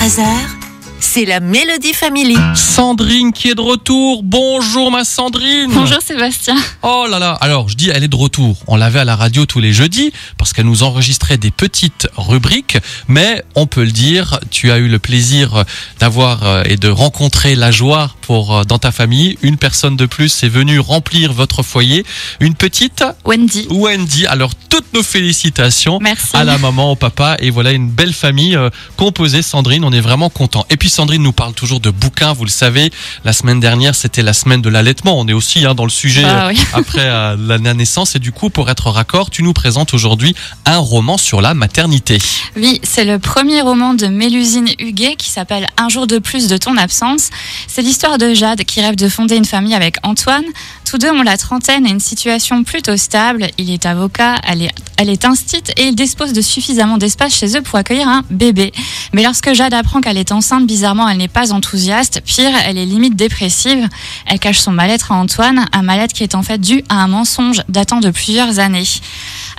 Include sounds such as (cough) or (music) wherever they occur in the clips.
13h, c'est la Mélodie Family. Sandrine qui est de retour. Bonjour ma Sandrine. Bonjour Sébastien. Oh là là. Alors je dis elle est de retour. On l'avait à la radio tous les jeudis parce qu'elle nous enregistrait des petites rubriques. Mais on peut le dire, tu as eu le plaisir d'avoir euh, et de rencontrer la joie pour euh, dans ta famille. Une personne de plus est venue remplir votre foyer. Une petite Wendy. Wendy. Alors toutes nos félicitations Merci. à la maman, au papa et voilà une belle famille euh, composée. Sandrine, on est vraiment content. Et puis Sandrine nous parle toujours de bouquins, vous le savez. La semaine dernière, c'était la semaine de l'allaitement. On est aussi hein, dans le sujet Ah euh, oui. après euh, la la naissance. Et du coup, pour être raccord, tu nous présentes aujourd'hui un roman sur la maternité. Oui, c'est le premier roman de Mélusine Huguet qui s'appelle Un jour de plus de ton absence. C'est l'histoire de Jade qui rêve de fonder une famille avec Antoine. Tous deux ont la trentaine et une situation plutôt stable. Il est avocat, elle est, elle est instite et il dispose de suffisamment d'espace chez eux pour accueillir un bébé. Mais lorsque Jade apprend qu'elle est enceinte, bizarrement, elle n'est pas enthousiaste. Pire, elle est limite dépressive. Elle cache son mal-être à Antoine, un mal-être qui est en fait dû à un mensonge datant de plusieurs années.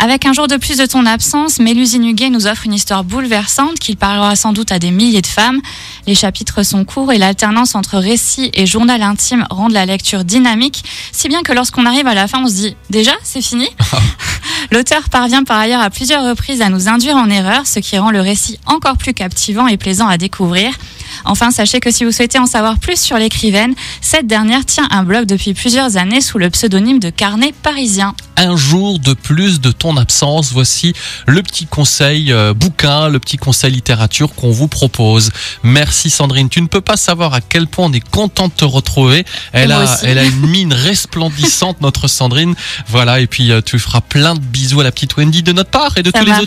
Avec un jour de plus de ton absence, Mélusine Huguet nous offre une histoire bouleversante qui parlera sans doute à des milliers de femmes. Les chapitres sont courts et l'alternance entre récit et journal intime rendent la lecture dynamique, si bien que lorsqu'on arrive à la fin, on se dit déjà, c'est fini? (laughs) L'auteur parvient par ailleurs à plusieurs reprises à nous induire en erreur, ce qui rend le récit encore plus captivant et plaisant à découvrir. Enfin, sachez que si vous souhaitez en savoir plus sur l'écrivaine, cette dernière tient un blog depuis plusieurs années sous le pseudonyme de Carnet parisien. Un jour de plus de ton absence. Voici le petit conseil euh, bouquin, le petit conseil littérature qu'on vous propose. Merci Sandrine. Tu ne peux pas savoir à quel point on est content de te retrouver. Elle a, elle a une (laughs) mine resplendissante, notre Sandrine. Voilà. Et puis euh, tu feras plein de bisous à la petite Wendy de notre part et de Ça tous les marche.